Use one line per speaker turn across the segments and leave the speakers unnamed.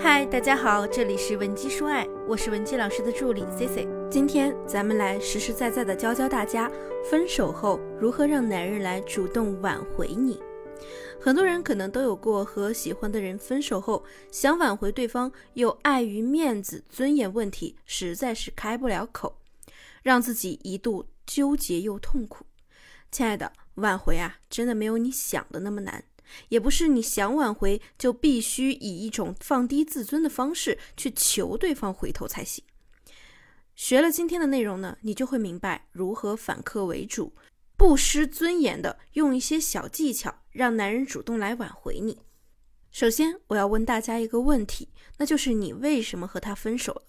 嗨，大家好，这里是文姬说爱，我是文姬老师的助理 C C。今天咱们来实实在在的教教大家，分手后如何让男人来主动挽回你。很多人可能都有过和喜欢的人分手后，想挽回对方，又碍于面子、尊严问题，实在是开不了口，让自己一度纠结又痛苦。亲爱的，挽回啊，真的没有你想的那么难。也不是你想挽回就必须以一种放低自尊的方式去求对方回头才行。学了今天的内容呢，你就会明白如何反客为主，不失尊严的用一些小技巧让男人主动来挽回你。首先，我要问大家一个问题，那就是你为什么和他分手了？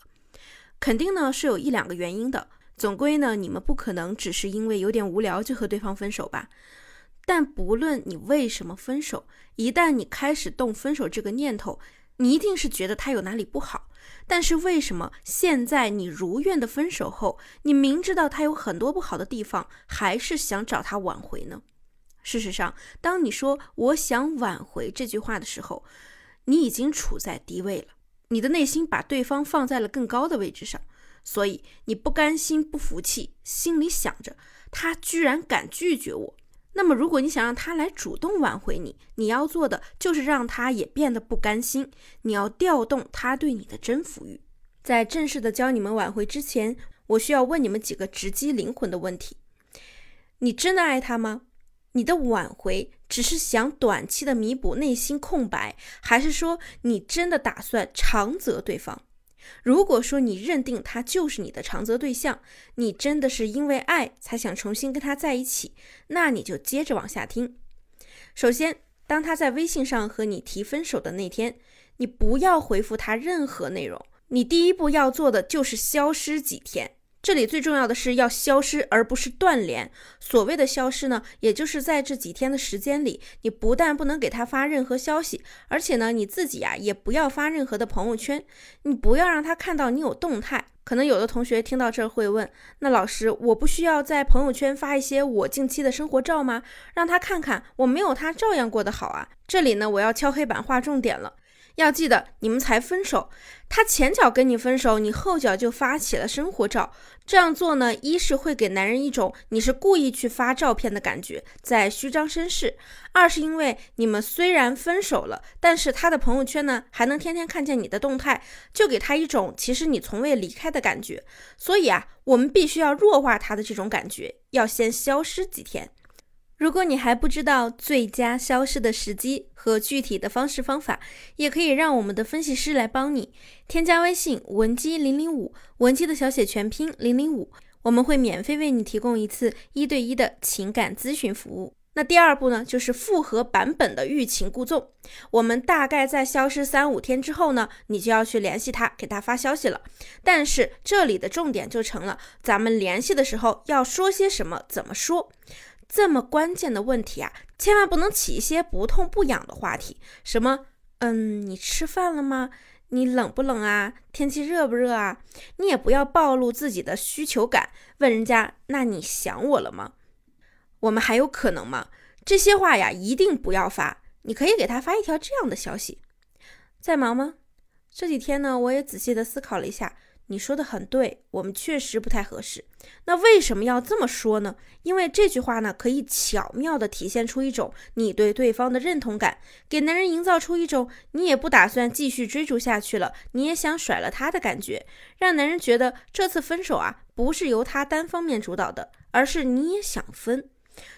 肯定呢是有一两个原因的。总归呢，你们不可能只是因为有点无聊就和对方分手吧？但不论你为什么分手，一旦你开始动分手这个念头，你一定是觉得他有哪里不好。但是为什么现在你如愿的分手后，你明知道他有很多不好的地方，还是想找他挽回呢？事实上，当你说“我想挽回”这句话的时候，你已经处在低位了，你的内心把对方放在了更高的位置上，所以你不甘心、不服气，心里想着他居然敢拒绝我。那么，如果你想让他来主动挽回你，你要做的就是让他也变得不甘心。你要调动他对你的征服欲。在正式的教你们挽回之前，我需要问你们几个直击灵魂的问题：你真的爱他吗？你的挽回只是想短期的弥补内心空白，还是说你真的打算长择对方？如果说你认定他就是你的长择对象，你真的是因为爱才想重新跟他在一起，那你就接着往下听。首先，当他在微信上和你提分手的那天，你不要回复他任何内容，你第一步要做的就是消失几天。这里最重要的是要消失，而不是断联。所谓的消失呢，也就是在这几天的时间里，你不但不能给他发任何消息，而且呢，你自己呀也不要发任何的朋友圈，你不要让他看到你有动态。可能有的同学听到这儿会问，那老师，我不需要在朋友圈发一些我近期的生活照吗？让他看看我没有他照样过得好啊？这里呢，我要敲黑板划重点了。要记得，你们才分手，他前脚跟你分手，你后脚就发起了生活照。这样做呢，一是会给男人一种你是故意去发照片的感觉，在虚张声势；二是因为你们虽然分手了，但是他的朋友圈呢还能天天看见你的动态，就给他一种其实你从未离开的感觉。所以啊，我们必须要弱化他的这种感觉，要先消失几天。如果你还不知道最佳消失的时机和具体的方式方法，也可以让我们的分析师来帮你。添加微信文姬零零五，文姬的小写全拼零零五，我们会免费为你提供一次一对一的情感咨询服务。那第二步呢，就是复合版本的欲擒故纵。我们大概在消失三五天之后呢，你就要去联系他，给他发消息了。但是这里的重点就成了，咱们联系的时候要说些什么，怎么说。这么关键的问题啊，千万不能起一些不痛不痒的话题，什么，嗯，你吃饭了吗？你冷不冷啊？天气热不热啊？你也不要暴露自己的需求感，问人家，那你想我了吗？我们还有可能吗？这些话呀，一定不要发。你可以给他发一条这样的消息：在忙吗？这几天呢，我也仔细的思考了一下。你说的很对，我们确实不太合适。那为什么要这么说呢？因为这句话呢，可以巧妙地体现出一种你对对方的认同感，给男人营造出一种你也不打算继续追逐下去了，你也想甩了他的感觉，让男人觉得这次分手啊，不是由他单方面主导的，而是你也想分。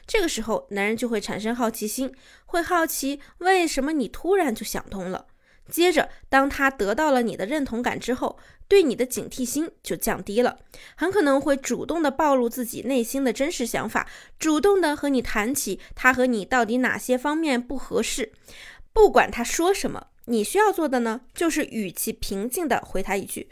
这个时候，男人就会产生好奇心，会好奇为什么你突然就想通了。接着，当他得到了你的认同感之后，对你的警惕心就降低了，很可能会主动的暴露自己内心的真实想法，主动的和你谈起他和你到底哪些方面不合适。不管他说什么，你需要做的呢，就是语气平静的回他一句：“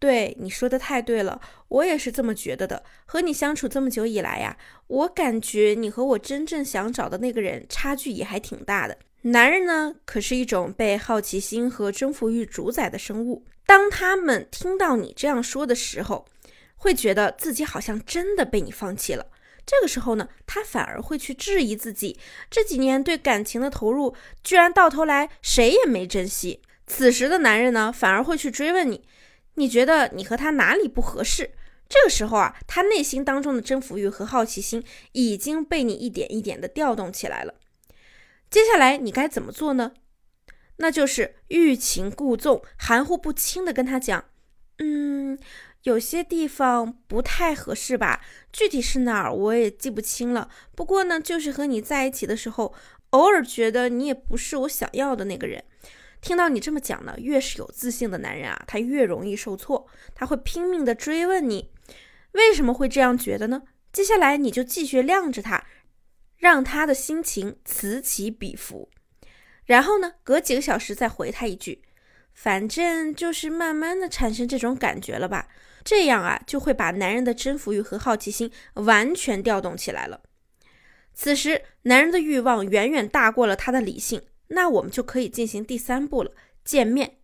对你说的太对了，我也是这么觉得的。和你相处这么久以来呀，我感觉你和我真正想找的那个人差距也还挺大的。”男人呢，可是一种被好奇心和征服欲主宰的生物。当他们听到你这样说的时候，会觉得自己好像真的被你放弃了。这个时候呢，他反而会去质疑自己这几年对感情的投入，居然到头来谁也没珍惜。此时的男人呢，反而会去追问你，你觉得你和他哪里不合适？这个时候啊，他内心当中的征服欲和好奇心已经被你一点一点的调动起来了。接下来你该怎么做呢？那就是欲擒故纵，含糊不清的跟他讲，嗯，有些地方不太合适吧，具体是哪儿我也记不清了。不过呢，就是和你在一起的时候，偶尔觉得你也不是我想要的那个人。听到你这么讲呢，越是有自信的男人啊，他越容易受挫，他会拼命的追问你。为什么会这样觉得呢？接下来你就继续晾着他，让他的心情此起彼伏。然后呢，隔几个小时再回他一句，反正就是慢慢的产生这种感觉了吧。这样啊，就会把男人的征服欲和好奇心完全调动起来了。此时，男人的欲望远远大过了他的理性，那我们就可以进行第三步了，见面。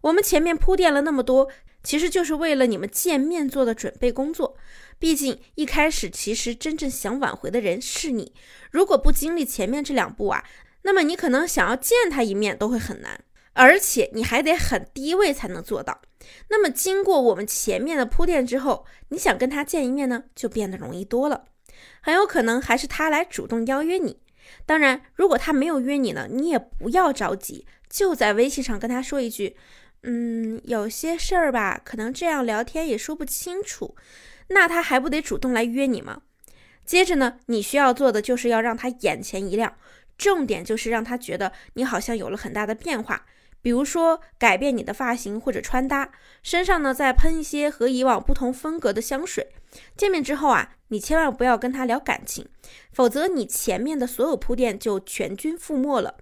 我们前面铺垫了那么多。其实就是为了你们见面做的准备工作。毕竟一开始，其实真正想挽回的人是你。如果不经历前面这两步啊，那么你可能想要见他一面都会很难，而且你还得很低位才能做到。那么经过我们前面的铺垫之后，你想跟他见一面呢，就变得容易多了。很有可能还是他来主动邀约你。当然，如果他没有约你呢，你也不要着急，就在微信上跟他说一句。嗯，有些事儿吧，可能这样聊天也说不清楚，那他还不得主动来约你吗？接着呢，你需要做的就是要让他眼前一亮，重点就是让他觉得你好像有了很大的变化，比如说改变你的发型或者穿搭，身上呢再喷一些和以往不同风格的香水。见面之后啊，你千万不要跟他聊感情，否则你前面的所有铺垫就全军覆没了。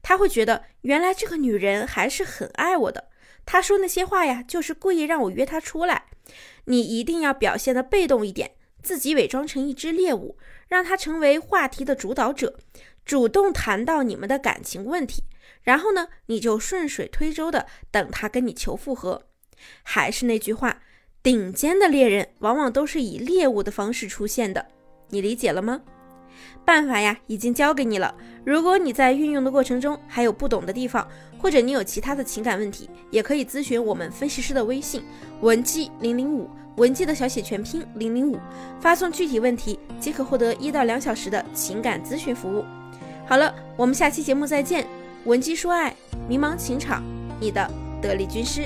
他会觉得原来这个女人还是很爱我的。他说那些话呀，就是故意让我约他出来。你一定要表现的被动一点，自己伪装成一只猎物，让他成为话题的主导者，主动谈到你们的感情问题。然后呢，你就顺水推舟的等他跟你求复合。还是那句话，顶尖的猎人往往都是以猎物的方式出现的。你理解了吗？办法呀，已经教给你了。如果你在运用的过程中还有不懂的地方，或者你有其他的情感问题，也可以咨询我们分析师的微信文姬零零五，文姬的小写全拼零零五，发送具体问题即可获得一到两小时的情感咨询服务。好了，我们下期节目再见。文姬说爱，迷茫情场，你的得力军师。